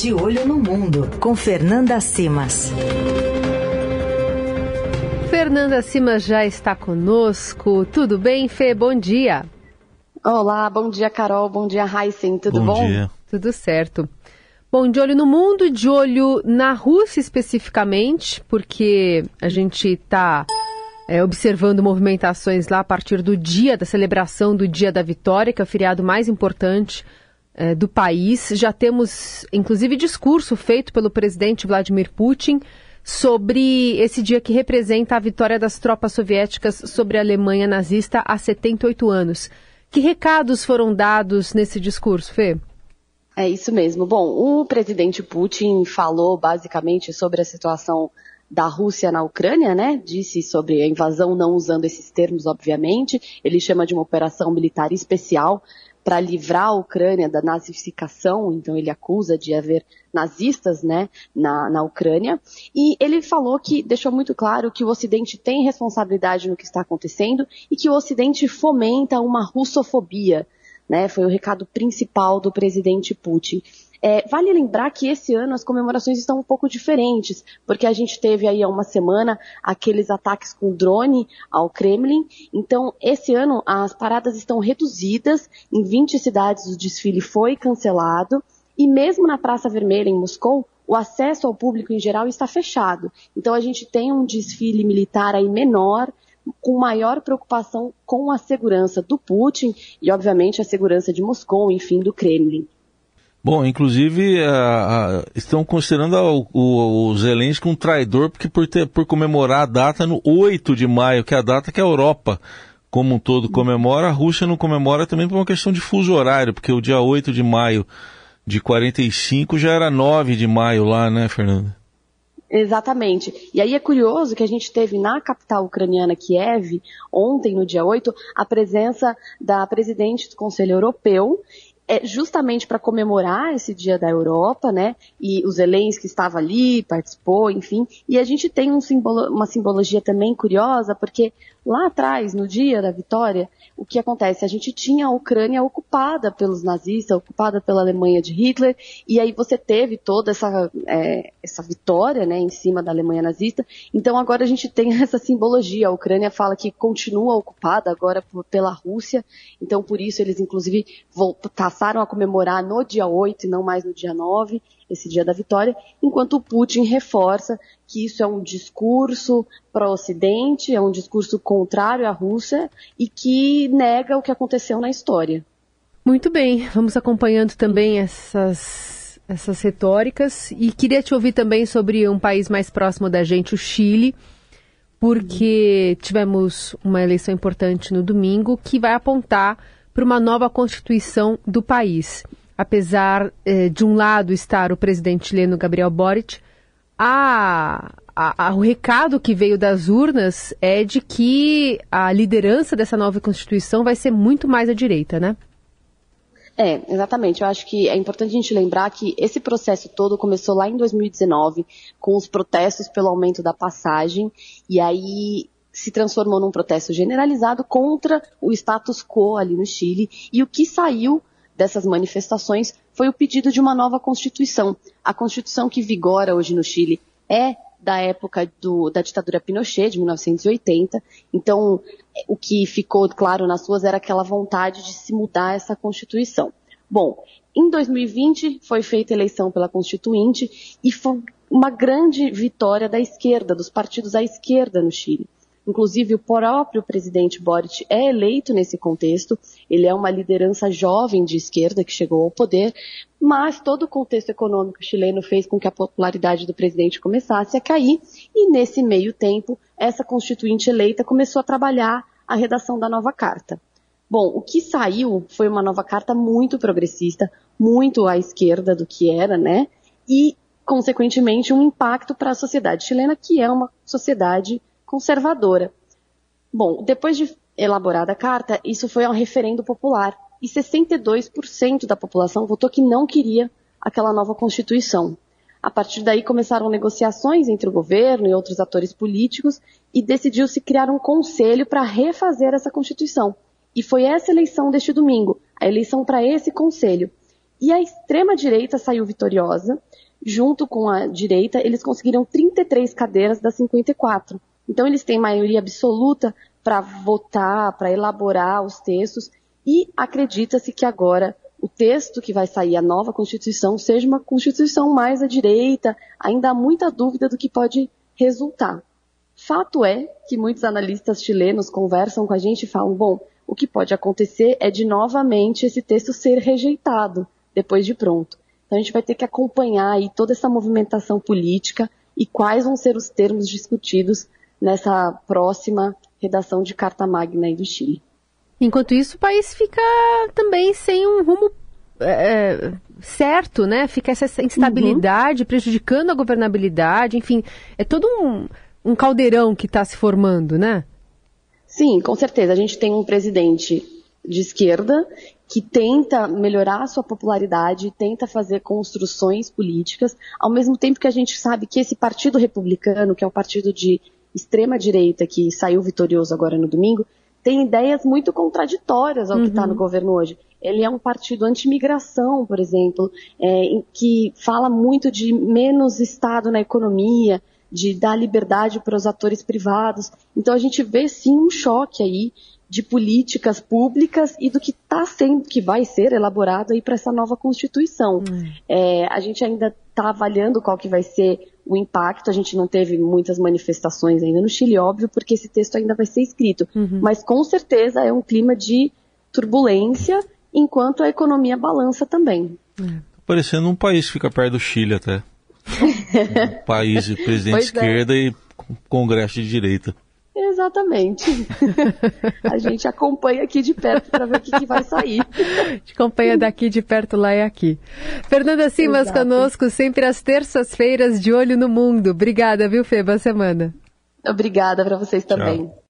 De Olho no Mundo, com Fernanda Simas. Fernanda Simas já está conosco. Tudo bem, Fê? Bom dia. Olá, bom dia, Carol. Bom dia, Heisen. Tudo bom? Bom dia. Tudo certo. Bom, de olho no mundo, de olho na Rússia especificamente, porque a gente está é, observando movimentações lá a partir do dia da celebração do Dia da Vitória, que é o feriado mais importante é, do país. Já temos, inclusive, discurso feito pelo presidente Vladimir Putin sobre esse dia que representa a vitória das tropas soviéticas sobre a Alemanha nazista há 78 anos. Que recados foram dados nesse discurso, Fê? É isso mesmo. Bom, o presidente Putin falou basicamente sobre a situação da Rússia na Ucrânia, né? Disse sobre a invasão, não usando esses termos, obviamente. Ele chama de uma operação militar especial para livrar a Ucrânia da nazificação, então ele acusa de haver nazistas né, na, na Ucrânia. E ele falou que, deixou muito claro que o Ocidente tem responsabilidade no que está acontecendo e que o Ocidente fomenta uma russofobia. Né, foi o recado principal do presidente Putin. É, vale lembrar que esse ano as comemorações estão um pouco diferentes, porque a gente teve aí há uma semana aqueles ataques com drone ao Kremlin. Então, esse ano as paradas estão reduzidas. Em 20 cidades o desfile foi cancelado. E mesmo na Praça Vermelha, em Moscou, o acesso ao público em geral está fechado. Então, a gente tem um desfile militar aí menor, com maior preocupação com a segurança do Putin e, obviamente, a segurança de Moscou, enfim, do Kremlin. Bom, inclusive uh, uh, estão considerando o, o, o Zelensky um traidor porque por, ter, por comemorar a data no 8 de maio, que é a data que a Europa como um todo comemora, a Rússia não comemora também por uma questão de fuso horário, porque o dia 8 de maio de 45 já era 9 de maio lá, né, Fernanda? Exatamente. E aí é curioso que a gente teve na capital ucraniana, Kiev, ontem, no dia 8, a presença da presidente do Conselho Europeu é justamente para comemorar esse dia da Europa, né? E o Zelensky estava ali, participou, enfim. E a gente tem um simbolo, uma simbologia também curiosa, porque lá atrás, no dia da vitória, o que acontece? A gente tinha a Ucrânia ocupada pelos nazistas, ocupada pela Alemanha de Hitler, e aí você teve toda essa, é, essa vitória né, em cima da Alemanha nazista. Então agora a gente tem essa simbologia. A Ucrânia fala que continua ocupada agora pela Rússia, então por isso eles inclusive passaram a comemorar no dia 8 e não mais no dia 9 esse dia da vitória, enquanto Putin reforça que isso é um discurso para o Ocidente, é um discurso contrário à Rússia e que nega o que aconteceu na história. Muito bem, vamos acompanhando também essas, essas retóricas e queria te ouvir também sobre um país mais próximo da gente, o Chile, porque tivemos uma eleição importante no domingo que vai apontar para uma nova constituição do país apesar eh, de um lado estar o presidente chileno Gabriel Boric, a, a, a, o recado que veio das urnas é de que a liderança dessa nova Constituição vai ser muito mais à direita, né? É, exatamente. Eu acho que é importante a gente lembrar que esse processo todo começou lá em 2019, com os protestos pelo aumento da passagem, e aí se transformou num protesto generalizado contra o status quo ali no Chile, e o que saiu dessas manifestações foi o pedido de uma nova Constituição. A Constituição que vigora hoje no Chile é da época do, da ditadura Pinochet, de 1980. Então, o que ficou claro nas ruas era aquela vontade de se mudar essa Constituição. Bom, em 2020 foi feita eleição pela Constituinte e foi uma grande vitória da esquerda, dos partidos à esquerda no Chile. Inclusive, o próprio presidente Boric é eleito nesse contexto. Ele é uma liderança jovem de esquerda que chegou ao poder, mas todo o contexto econômico chileno fez com que a popularidade do presidente começasse a cair, e nesse meio tempo, essa constituinte eleita começou a trabalhar a redação da nova carta. Bom, o que saiu foi uma nova carta muito progressista, muito à esquerda do que era, né? E, consequentemente, um impacto para a sociedade chilena, que é uma sociedade conservadora. Bom, depois de elaborada a carta, isso foi um referendo popular e 62% da população votou que não queria aquela nova Constituição. A partir daí começaram negociações entre o governo e outros atores políticos e decidiu-se criar um conselho para refazer essa Constituição. E foi essa eleição deste domingo, a eleição para esse conselho. E a extrema-direita saiu vitoriosa. Junto com a direita, eles conseguiram 33 cadeiras das 54. Então, eles têm maioria absoluta para votar, para elaborar os textos, e acredita-se que agora o texto que vai sair, a nova Constituição, seja uma Constituição mais à direita. Ainda há muita dúvida do que pode resultar. Fato é que muitos analistas chilenos conversam com a gente e falam: bom, o que pode acontecer é de novamente esse texto ser rejeitado depois de pronto. Então a gente vai ter que acompanhar aí toda essa movimentação política e quais vão ser os termos discutidos nessa próxima redação de Carta Magna aí do Chile. Enquanto isso, o país fica também sem um rumo é, certo, né? Fica essa instabilidade uhum. prejudicando a governabilidade, enfim, é todo um, um caldeirão que está se formando, né? Sim, com certeza. A gente tem um presidente de esquerda que tenta melhorar a sua popularidade, tenta fazer construções políticas, ao mesmo tempo que a gente sabe que esse partido republicano, que é o partido de extrema direita que saiu vitorioso agora no domingo, tem ideias muito contraditórias ao uhum. que está no governo hoje. Ele é um partido anti-imigração, por exemplo, é, que fala muito de menos Estado na economia, de dar liberdade para os atores privados. Então a gente vê sim um choque aí de políticas públicas e do que está sendo, que vai ser elaborado aí para essa nova Constituição. Uhum. É, a gente ainda está avaliando qual que vai ser o impacto. A gente não teve muitas manifestações ainda no Chile, óbvio, porque esse texto ainda vai ser escrito. Uhum. Mas com certeza é um clima de turbulência, enquanto a economia balança também. É. Parecendo um país que fica perto do Chile até. um país de presidente de é. esquerda é. e congresso de direita. Exatamente. a gente acompanha aqui de perto para ver o que, que, vai sair. A gente acompanha daqui de perto, lá e aqui. Fernanda Simas Exato. conosco, sempre às terças-feiras, de olho no mundo. Obrigada, viu, Fê? Boa semana. Obrigada para vocês também. Tchau.